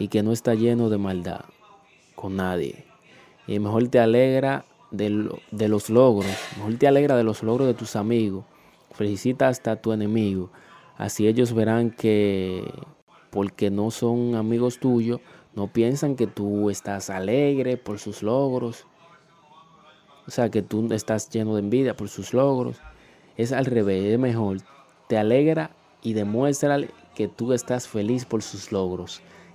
Y que no está lleno de maldad con nadie. Y mejor te alegra de, los logros, mejor te alegra de los logros de tus amigos. Felicita hasta a tu enemigo. Así ellos verán que porque no son amigos tuyos, no piensan que tú estás alegre por sus logros. O sea, que tú estás lleno de envidia por sus logros. Es al revés, es mejor. Te alegra y demuestra que tú estás feliz por sus logros.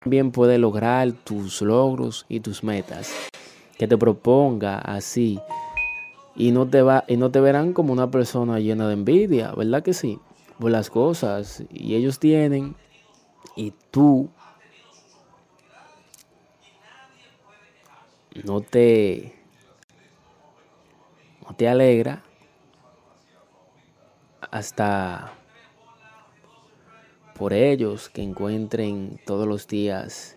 También puede lograr tus logros y tus metas. Que te proponga así. Y no te va, y no te verán como una persona llena de envidia, ¿verdad que sí? Por las cosas. Y ellos tienen. Y tú no te no te alegra hasta por ellos que encuentren todos los días